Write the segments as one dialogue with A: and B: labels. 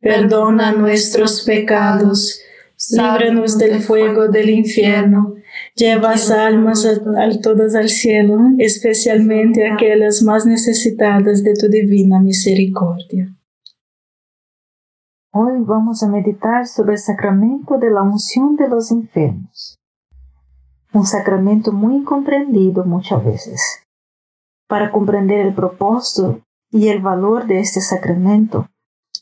A: perdona nuestros pecados, líbranos del fuego del infierno, lleva almas a, todas al cielo, especialmente aquellas más necesitadas de tu divina misericordia. Hoy vamos a meditar sobre el sacramento de la unción de los enfermos, un sacramento muy incomprendido muchas veces. Para comprender el propósito y el valor de este sacramento,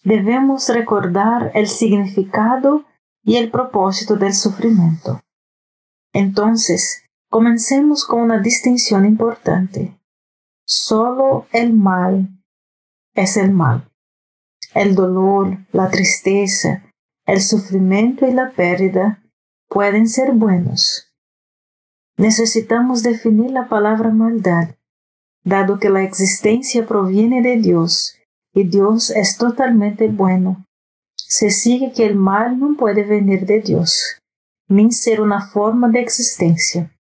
A: debemos recordar el significado y el propósito del sufrimiento. Entonces, comencemos con una distinción importante. Solo el mal es el mal. El dolor, la tristeza, el sufrimiento y la pérdida pueden ser buenos. Necesitamos definir la palabra maldad, dado que la existencia proviene de Dios y Dios es totalmente bueno. Se sigue que el mal no puede venir de Dios, ni ser una forma de existencia.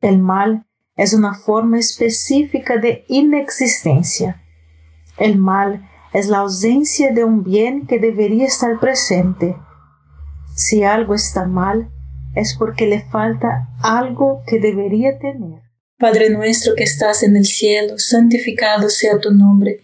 A: El mal es una forma específica de inexistencia. El mal es la ausencia de un bien que debería estar presente. Si algo está mal, es porque le falta algo que debería tener. Padre nuestro que estás en el cielo, santificado sea tu nombre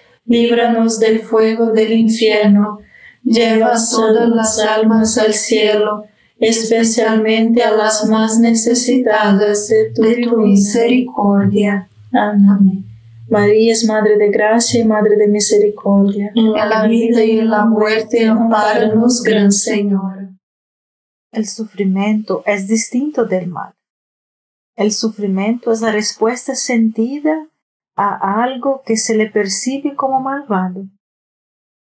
A: líbranos del fuego del infierno, lleva todas las almas al cielo, especialmente a las más necesitadas de tu,
B: de tu misericordia.
A: Amén. María es Madre de Gracia y Madre de Misericordia.
B: En la vida y en la muerte, amparanos, Gran Señor.
C: El sufrimiento es distinto del mal. El sufrimiento es la respuesta sentida a algo que se le percibe como malvado.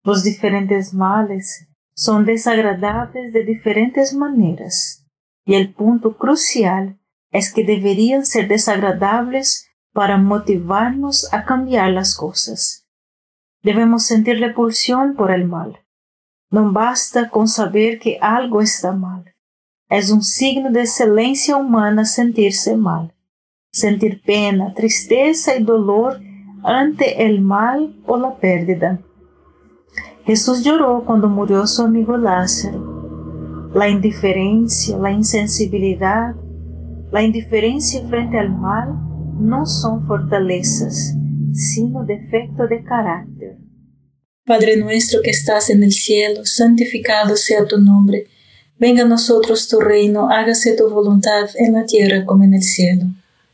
C: Los diferentes males son desagradables de diferentes maneras y el punto crucial es que deberían ser desagradables para motivarnos a cambiar las cosas. Debemos sentir repulsión por el mal. No basta con saber que algo está mal. Es un signo de excelencia humana sentirse mal. Sentir pena, tristeza y dolor ante el mal o la pérdida. Jesús lloró cuando murió su amigo Lázaro. La indiferencia, la insensibilidad, la indiferencia frente al mal no son fortalezas, sino defecto de carácter.
A: Padre nuestro que estás en el cielo, santificado sea tu nombre. Venga a nosotros tu reino, hágase tu voluntad en la tierra como en el cielo.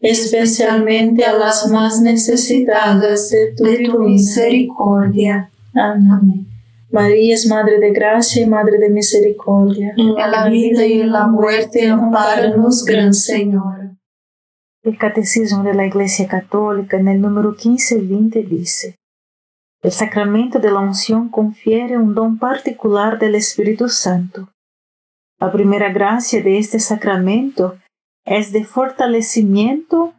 A: especialmente a las más necesitadas de tu, misericordia. Amén. María es Madre de Gracia y Madre de Misericordia.
B: En la vida y en la muerte, amparanos, Gran Señora.
C: El Catecismo de la Iglesia Católica, en el número 1520, dice: El sacramento de la unción confiere un don particular del Espíritu Santo. La primera gracia de este sacramento es de fortalecimiento,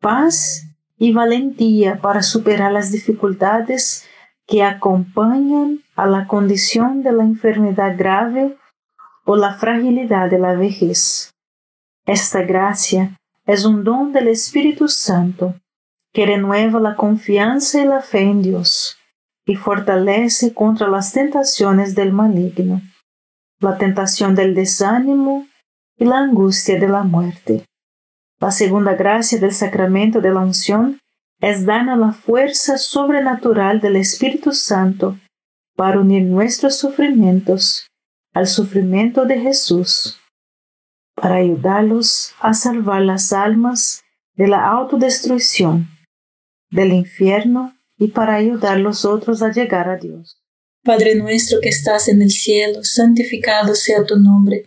C: paz y valentía para superar las dificultades que acompañan a la condición de la enfermedad grave o la fragilidad de la vejez. Esta gracia es un don del Espíritu Santo que renueva la confianza y la fe en Dios y fortalece contra las tentaciones del maligno, la tentación del desánimo y la angustia de la muerte. La segunda gracia del sacramento de la unción es darnos la fuerza sobrenatural del Espíritu Santo para unir nuestros sufrimientos al sufrimiento de Jesús, para ayudarlos a salvar las almas de la autodestrucción, del infierno y para ayudar los otros a llegar a Dios.
A: Padre nuestro que estás en el cielo, santificado sea tu nombre.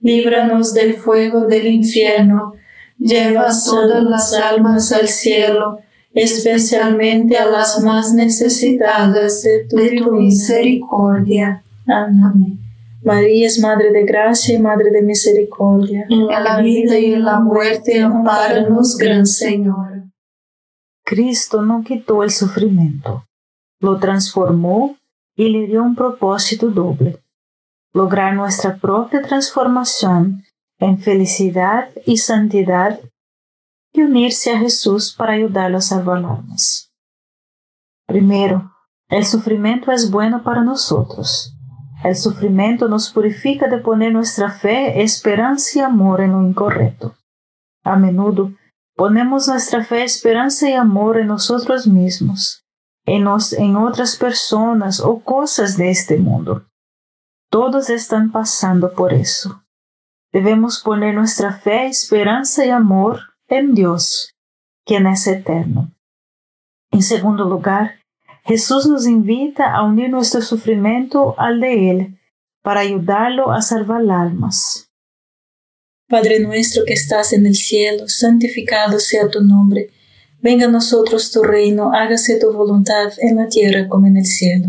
A: líbranos del fuego del infierno, lleva todas las almas al cielo, especialmente a las más necesitadas de tu, misericordia. Amén. María es Madre de Gracia y Madre de Misericordia.
B: En la vida y en la muerte, amparanos, Gran Señor.
C: Cristo no quitó el sufrimiento, lo transformó y le dio un propósito doble, lograr nuestra propia transformación en felicidad y santidad y unirse a Jesús para ayudarlo a salvar almas. Primero, el sufrimiento es bueno para nosotros. El sufrimiento nos purifica de poner nuestra fe, esperanza y amor en lo incorrecto. A menudo ponemos nuestra fe, esperanza y amor en nosotros mismos, en, nos, en otras personas o cosas de este mundo. Todos están pasando por eso. Debemos poner nuestra fe, esperanza y amor en Dios, quien es eterno. En segundo lugar, Jesús nos invita a unir nuestro sufrimiento al de Él para ayudarlo a salvar almas.
A: Padre nuestro que estás en el cielo, santificado sea tu nombre. Venga a nosotros tu reino, hágase tu voluntad en la tierra como en el cielo.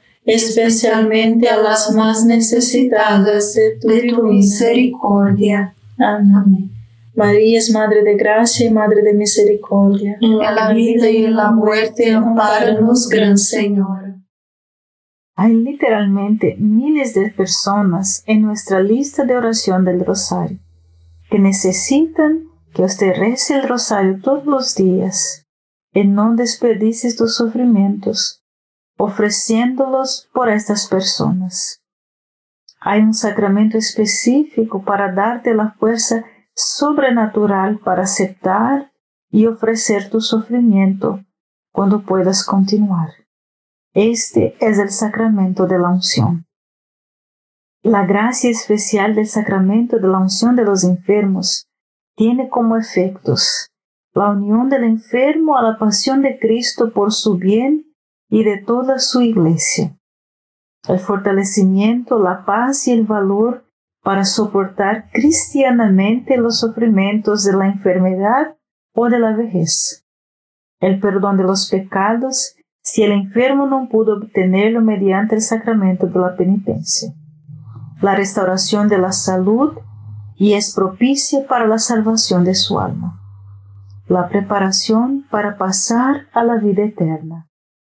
A: especialmente a las más necesitadas de tu, misericordia. Amén. María es Madre de Gracia y Madre de Misericordia.
B: En la vida y en la muerte, amparanos, Gran Señor.
C: Hay literalmente miles de personas en nuestra lista de oración del Rosario que necesitan que usted rece el rosario todos los días y no desperdicies tus sufrimientos ofreciéndolos por estas personas. Hay un sacramento específico para darte la fuerza sobrenatural para aceptar y ofrecer tu sufrimiento cuando puedas continuar. Este es el sacramento de la unción. La gracia especial del sacramento de la unción de los enfermos tiene como efectos la unión del enfermo a la pasión de Cristo por su bien y de toda su iglesia, el fortalecimiento, la paz y el valor para soportar cristianamente los sufrimientos de la enfermedad o de la vejez, el perdón de los pecados si el enfermo no pudo obtenerlo mediante el sacramento de la penitencia. La restauración de la salud y es propicia para la salvación de su alma. La preparación para pasar a la vida eterna.